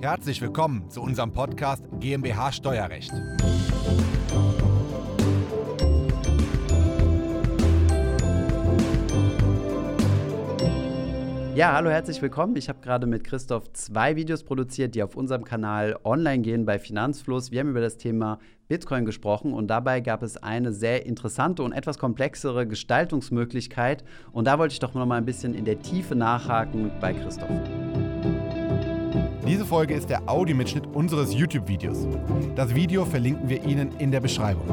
Herzlich willkommen zu unserem Podcast GmbH Steuerrecht. Ja, hallo, herzlich willkommen. Ich habe gerade mit Christoph zwei Videos produziert, die auf unserem Kanal online gehen bei Finanzfluss. Wir haben über das Thema Bitcoin gesprochen und dabei gab es eine sehr interessante und etwas komplexere Gestaltungsmöglichkeit. Und da wollte ich doch noch mal ein bisschen in der Tiefe nachhaken bei Christoph. Diese Folge ist der Audiomitschnitt unseres YouTube-Videos. Das Video verlinken wir Ihnen in der Beschreibung.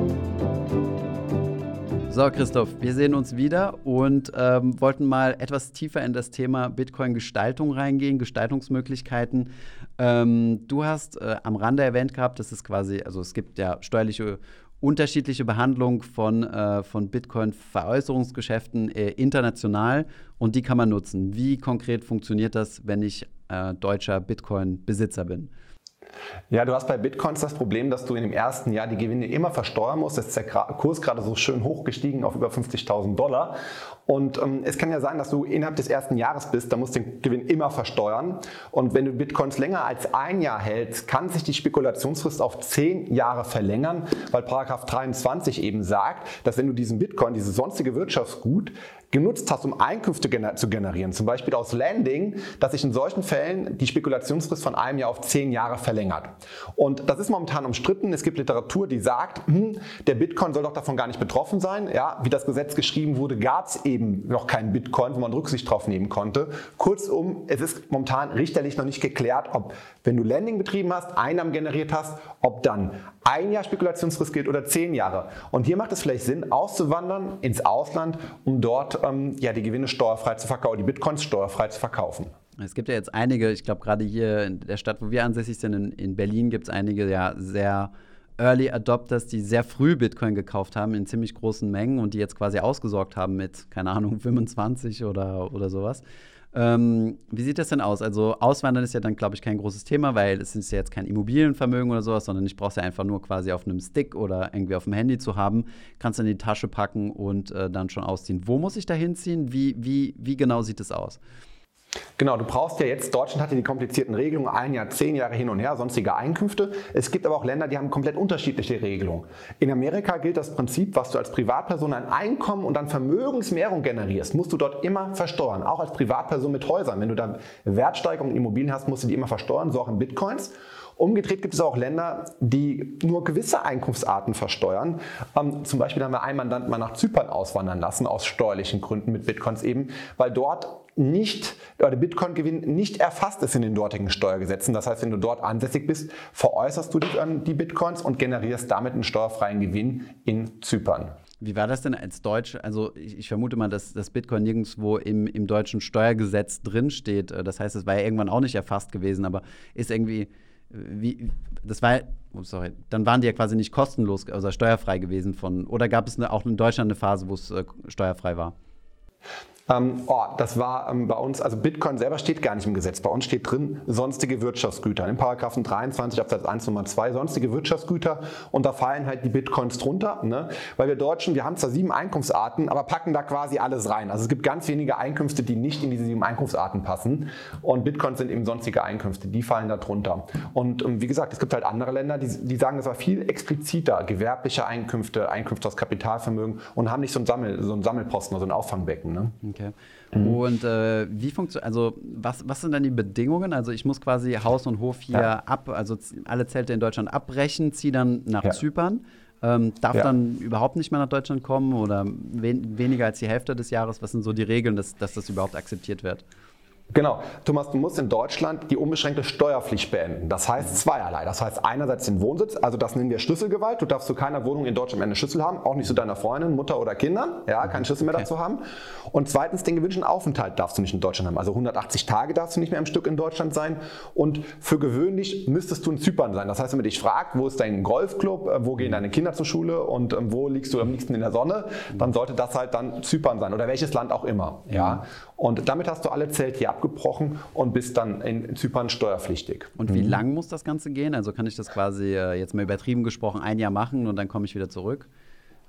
So, Christoph, wir sehen uns wieder und ähm, wollten mal etwas tiefer in das Thema Bitcoin-Gestaltung reingehen, Gestaltungsmöglichkeiten. Ähm, du hast äh, am Rande erwähnt gehabt, dass es quasi, also es gibt ja steuerliche unterschiedliche Behandlung von, äh, von Bitcoin-Veräußerungsgeschäften äh, international und die kann man nutzen. Wie konkret funktioniert das, wenn ich äh, deutscher Bitcoin-Besitzer bin? Ja, du hast bei Bitcoins das Problem, dass du in dem ersten Jahr die Gewinne immer versteuern musst. Jetzt ist der Kurs gerade so schön hochgestiegen auf über 50.000 Dollar. Und ähm, es kann ja sein, dass du innerhalb des ersten Jahres bist, da musst du den Gewinn immer versteuern. Und wenn du Bitcoins länger als ein Jahr hältst, kann sich die Spekulationsfrist auf zehn Jahre verlängern, weil Paragraph 23 eben sagt, dass wenn du diesen Bitcoin, dieses sonstige Wirtschaftsgut, genutzt hast, um Einkünfte gener zu generieren, zum Beispiel aus Landing, dass sich in solchen Fällen die Spekulationsfrist von einem Jahr auf zehn Jahre verlängert. Und das ist momentan umstritten. Es gibt Literatur, die sagt, hm, der Bitcoin soll doch davon gar nicht betroffen sein. Ja, wie das Gesetz geschrieben wurde, gab es eben noch keinen Bitcoin, wo man Rücksicht drauf nehmen konnte. Kurzum, es ist momentan richterlich noch nicht geklärt, ob, wenn du Landing betrieben hast, Einnahmen generiert hast, ob dann ein Jahr Spekulationsfrist gilt oder zehn Jahre. Und hier macht es vielleicht Sinn, auszuwandern ins Ausland, um dort ähm, ja, die Gewinne steuerfrei zu verkaufen, die Bitcoins steuerfrei zu verkaufen. Es gibt ja jetzt einige, ich glaube gerade hier in der Stadt, wo wir ansässig sind, in, in Berlin gibt es einige ja sehr Early Adopters, die sehr früh Bitcoin gekauft haben in ziemlich großen Mengen und die jetzt quasi ausgesorgt haben mit, keine Ahnung, 25 oder, oder sowas. Ähm, wie sieht das denn aus? Also Auswandern ist ja dann, glaube ich, kein großes Thema, weil es ist ja jetzt kein Immobilienvermögen oder sowas, sondern ich brauche es ja einfach nur quasi auf einem Stick oder irgendwie auf dem Handy zu haben. Kannst du in die Tasche packen und äh, dann schon ausziehen. Wo muss ich da hinziehen? Wie, wie, wie genau sieht es aus? Genau, du brauchst ja jetzt, Deutschland hat ja die komplizierten Regelungen, ein Jahr, zehn Jahre hin und her, sonstige Einkünfte. Es gibt aber auch Länder, die haben komplett unterschiedliche Regelungen. In Amerika gilt das Prinzip, was du als Privatperson ein Einkommen und dann Vermögensmehrung generierst, musst du dort immer versteuern. Auch als Privatperson mit Häusern. Wenn du da Wertsteigerungen in Immobilien hast, musst du die immer versteuern, so auch in Bitcoins. Umgedreht gibt es auch Länder, die nur gewisse Einkunftsarten versteuern. Ähm, zum Beispiel haben wir einen Mandanten mal nach Zypern auswandern lassen, aus steuerlichen Gründen mit Bitcoins eben, weil dort nicht, oder der Bitcoin-Gewinn nicht erfasst ist in den dortigen Steuergesetzen. Das heißt, wenn du dort ansässig bist, veräußerst du die, die Bitcoins und generierst damit einen steuerfreien Gewinn in Zypern. Wie war das denn als Deutsch? Also ich, ich, vermute mal, dass das Bitcoin nirgendwo im, im deutschen Steuergesetz drinsteht. Das heißt, es war ja irgendwann auch nicht erfasst gewesen, aber ist irgendwie, wie, das war, oh sorry, dann waren die ja quasi nicht kostenlos, also steuerfrei gewesen von, oder gab es eine, auch in Deutschland eine Phase, wo es äh, steuerfrei war? Ähm, oh, das war ähm, bei uns, also Bitcoin selber steht gar nicht im Gesetz. Bei uns steht drin sonstige Wirtschaftsgüter. In Paragraphen 23 Absatz 1 Nummer 2 sonstige Wirtschaftsgüter und da fallen halt die Bitcoins drunter. Ne? Weil wir Deutschen, wir haben zwar sieben Einkunftsarten, aber packen da quasi alles rein. Also es gibt ganz wenige Einkünfte, die nicht in diese sieben Einkunftsarten passen. Und Bitcoins sind eben sonstige Einkünfte, die fallen da drunter. Und ähm, wie gesagt, es gibt halt andere Länder, die, die sagen das war viel expliziter. Gewerbliche Einkünfte, Einkünfte aus Kapitalvermögen und haben nicht so einen, Sammel, so einen Sammelposten, so ein Auffangbecken. Ne? Okay. Mhm. Und äh, wie funktioniert, also was, was sind dann die Bedingungen? Also ich muss quasi Haus und Hof hier ja. ab, also alle Zelte in Deutschland abbrechen, ziehe dann nach ja. Zypern. Ähm, darf ja. dann überhaupt nicht mehr nach Deutschland kommen oder wen, weniger als die Hälfte des Jahres? Was sind so die Regeln, dass, dass das überhaupt akzeptiert wird? Genau. Thomas, du musst in Deutschland die unbeschränkte Steuerpflicht beenden. Das heißt zweierlei. Das heißt einerseits den Wohnsitz, also das nennen wir Schlüsselgewalt. Du darfst zu keiner Wohnung in Deutschland eine Schlüssel haben, auch nicht zu deiner Freundin, Mutter oder Kindern. Ja, keinen Schlüssel mehr okay. dazu haben. Und zweitens den gewünschten Aufenthalt darfst du nicht in Deutschland haben. Also 180 Tage darfst du nicht mehr im Stück in Deutschland sein. Und für gewöhnlich müsstest du in Zypern sein. Das heißt, wenn man dich fragt, wo ist dein Golfclub, äh, wo gehen deine Kinder zur Schule und ähm, wo liegst du am liebsten in der Sonne, dann sollte das halt dann Zypern sein oder welches Land auch immer. Ja. Und damit hast du alle Zelt hier abgebrochen und bist dann in Zypern steuerpflichtig. Und wie mhm. lang muss das Ganze gehen? Also kann ich das quasi äh, jetzt mal übertrieben gesprochen ein Jahr machen und dann komme ich wieder zurück?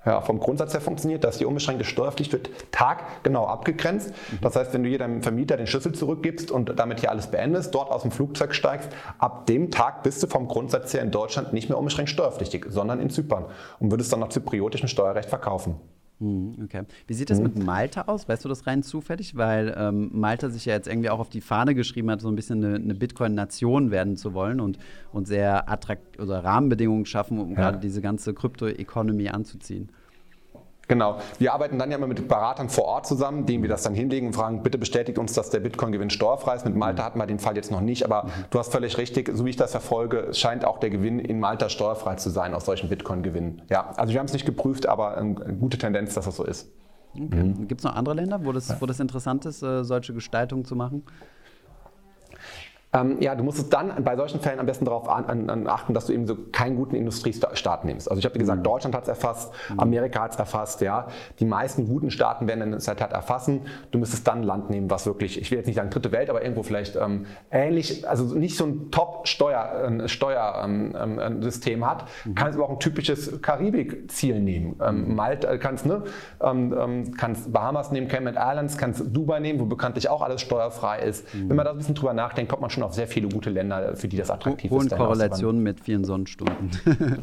ja, vom Grundsatz her funktioniert, dass die unbeschränkte Steuerpflicht wird taggenau abgegrenzt. Mhm. Das heißt, wenn du hier deinem Vermieter den Schlüssel zurückgibst und damit hier alles beendest, dort aus dem Flugzeug steigst, ab dem Tag bist du vom Grundsatz her in Deutschland nicht mehr unbeschränkt steuerpflichtig, sondern in Zypern und würdest dann nach zypriotischem Steuerrecht verkaufen. Hm, okay. Wie sieht das mhm. mit Malta aus? Weißt du das rein zufällig? Weil ähm, Malta sich ja jetzt irgendwie auch auf die Fahne geschrieben hat, so ein bisschen eine, eine Bitcoin-Nation werden zu wollen und, und sehr attrakt oder Rahmenbedingungen schaffen, um ja. gerade diese ganze Krypto-Economy anzuziehen. Genau. Wir arbeiten dann ja immer mit Beratern vor Ort zusammen, denen wir das dann hinlegen und fragen, bitte bestätigt uns, dass der Bitcoin-Gewinn steuerfrei ist. Mit Malta hatten wir den Fall jetzt noch nicht, aber mhm. du hast völlig richtig, so wie ich das verfolge, scheint auch der Gewinn in Malta steuerfrei zu sein aus solchen Bitcoin-Gewinnen. Ja, also wir haben es nicht geprüft, aber eine gute Tendenz, dass das so ist. Okay. Mhm. Gibt es noch andere Länder, wo das, wo das interessant ist, äh, solche Gestaltungen zu machen? Ähm, ja, du musst es dann bei solchen Fällen am besten darauf an, an, achten, dass du eben so keinen guten Industriestaat nimmst. Also ich habe gesagt, mhm. Deutschland hat es erfasst, mhm. Amerika hat es erfasst, ja. Die meisten guten Staaten werden es halt erfassen. Du müsstest dann ein Land nehmen, was wirklich, ich will jetzt nicht sagen dritte Welt, aber irgendwo vielleicht ähm, ähnlich, also nicht so ein Top-Steuersystem Steuer, ähm, ähm, hat. Mhm. Kannst aber auch ein typisches Karibik-Ziel nehmen. Ähm, mhm. Malta äh, kannst, ne, ähm, kannst Bahamas nehmen, Cayman Islands, kannst Dubai nehmen, wo bekanntlich auch alles steuerfrei ist. Mhm. Wenn man da ein bisschen drüber nachdenkt, kommt man schon auf sehr viele gute Länder, für die das attraktiv Hohen ist. Hohen Korrelationen mit vielen Sonnenstunden.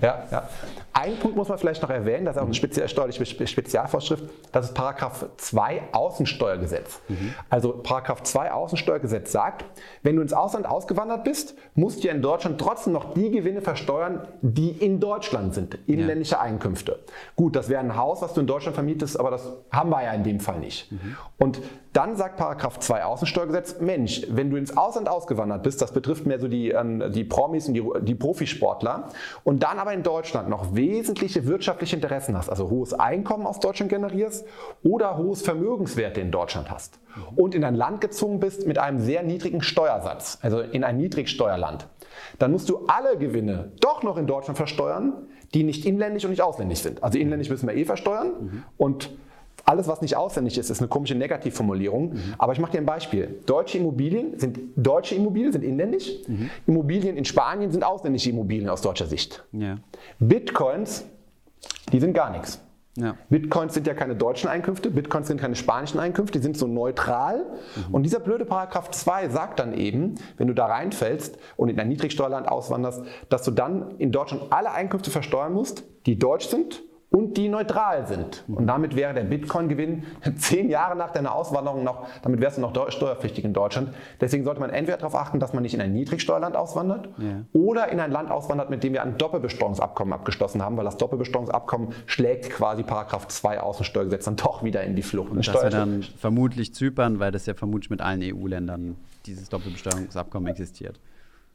ja, ja. Ein Punkt muss man vielleicht noch erwähnen, das ist auch eine speziell steuerliche Spezialvorschrift, das ist Paragraph 2 Außensteuergesetz. Mhm. Also Paragraph 2 Außensteuergesetz sagt, wenn du ins Ausland ausgewandert bist, musst du in Deutschland trotzdem noch die Gewinne versteuern, die in Deutschland sind, inländische ja. Einkünfte. Gut, das wäre ein Haus, was du in Deutschland vermietest, aber das haben wir ja in dem Fall nicht. Mhm. Und dann sagt Paragraph 2 Außensteuergesetz, Mensch, wenn du ins Ausland ausgewandert bist, das betrifft mehr so die, ähm, die Promis und die, die Profisportler, und dann aber in Deutschland noch wesentliche wirtschaftliche Interessen hast, also hohes Einkommen aus Deutschland generierst oder hohes Vermögenswerte in Deutschland hast und in ein Land gezogen bist mit einem sehr niedrigen Steuersatz, also in ein Niedrigsteuerland, dann musst du alle Gewinne doch noch in Deutschland versteuern, die nicht inländisch und nicht ausländisch sind. Also inländisch müssen wir eh versteuern mhm. und alles, was nicht ausländisch ist, ist eine komische Negativformulierung. Mhm. Aber ich mache dir ein Beispiel. Deutsche Immobilien sind deutsche Immobilien, sind inländisch. Mhm. Immobilien in Spanien sind ausländische Immobilien aus deutscher Sicht. Ja. Bitcoins, die sind gar nichts. Ja. Bitcoins sind ja keine deutschen Einkünfte, Bitcoins sind keine spanischen Einkünfte, die sind so neutral. Mhm. Und dieser blöde Paragraph 2 sagt dann eben, wenn du da reinfällst und in ein Niedrigsteuerland auswanderst, dass du dann in Deutschland alle Einkünfte versteuern musst, die deutsch sind und die neutral sind. Und damit wäre der Bitcoin-Gewinn zehn Jahre nach deiner Auswanderung noch, damit wärst du noch steuerpflichtig in Deutschland. Deswegen sollte man entweder darauf achten, dass man nicht in ein Niedrigsteuerland auswandert ja. oder in ein Land auswandert, mit dem wir ein Doppelbesteuerungsabkommen abgeschlossen haben, weil das Doppelbesteuerungsabkommen schlägt quasi Paragraph 2 Außensteuergesetz dann doch wieder in die Flucht. Und das wäre dann vermutlich Zypern, weil das ja vermutlich mit allen EU-Ländern dieses Doppelbesteuerungsabkommen existiert.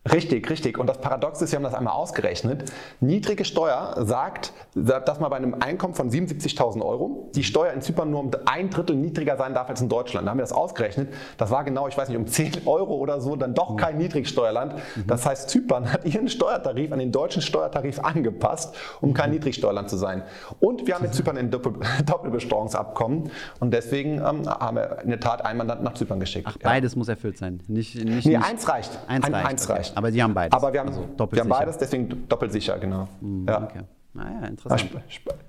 Richtig, richtig. Und das Paradox ist, wir haben das einmal ausgerechnet. Niedrige Steuer sagt, dass man bei einem Einkommen von 77.000 Euro die Steuer in Zypern nur um ein Drittel niedriger sein darf als in Deutschland. Da haben wir das ausgerechnet. Das war genau, ich weiß nicht, um 10 Euro oder so, dann doch kein Niedrigsteuerland. Das heißt, Zypern hat ihren Steuertarif an den deutschen Steuertarif angepasst, um kein Niedrigsteuerland zu sein. Und wir haben mit Zypern ein Doppel Doppelbesteuerungsabkommen. Und deswegen ähm, haben wir in der Tat ein Mandant nach Zypern geschickt. Ach, beides ja. muss erfüllt sein. Nicht, nicht, nee, eins reicht. Eins ein, reicht. Eins reicht. Aber Sie haben beides. Aber wir haben, also wir haben beides, deswegen doppelt sicher, genau. Mhm, ja. Okay. Naja, interessant.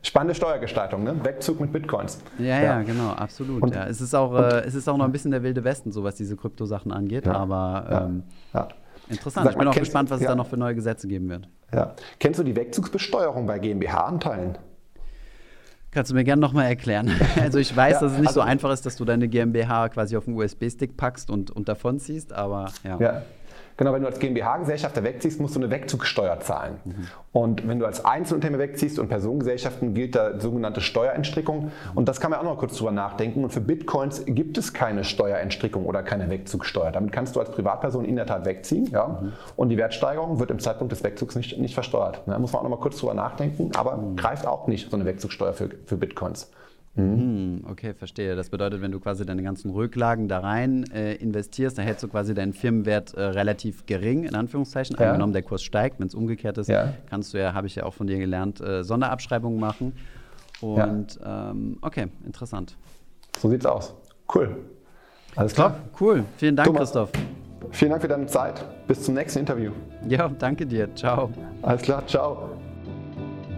Spannende Steuergestaltung, ne? Wegzug mit Bitcoins. Ja, ja, ja genau, absolut. Und, ja. Es, ist auch, äh, es ist auch noch ein bisschen der wilde Westen, so was diese Kryptosachen angeht, ja. aber ähm, interessant. Sag ich bin auch gespannt, was es da noch für neue Gesetze geben wird. Ja. Kennst du die Wegzugsbesteuerung bei GmbH-Anteilen? Kannst du mir gerne nochmal erklären? Also ich weiß, dass es nicht also, so einfach ist, dass du deine GmbH quasi auf einen USB-Stick packst und, und davon ziehst, aber ja. Genau, wenn du als GmbH-Gesellschafter wegziehst, musst du eine Wegzugsteuer zahlen. Mhm. Und wenn du als Einzelunternehmer wegziehst und Personengesellschaften gilt da sogenannte Steuerentstrickung. Und das kann man auch noch kurz drüber nachdenken. Und für Bitcoins gibt es keine Steuerentstrickung oder keine Wegzugsteuer. Damit kannst du als Privatperson in der Tat wegziehen. Ja? Mhm. Und die Wertsteigerung wird im Zeitpunkt des Wegzugs nicht, nicht versteuert. Da muss man auch noch mal kurz drüber nachdenken. Aber mhm. greift auch nicht so eine Wegzugsteuer für, für Bitcoins. Mhm. Okay, verstehe. Das bedeutet, wenn du quasi deine ganzen Rücklagen da rein äh, investierst, dann hältst du quasi deinen Firmenwert äh, relativ gering, in Anführungszeichen. Ja. Angenommen, der Kurs steigt, wenn es umgekehrt ist, ja. kannst du ja, habe ich ja auch von dir gelernt, äh, Sonderabschreibungen machen. Und ja. ähm, okay, interessant. So sieht's aus. Cool. Alles klar? Top, cool. Vielen Dank, Thomas, Christoph. Vielen Dank für deine Zeit. Bis zum nächsten Interview. Ja, danke dir. Ciao. Alles klar, ciao.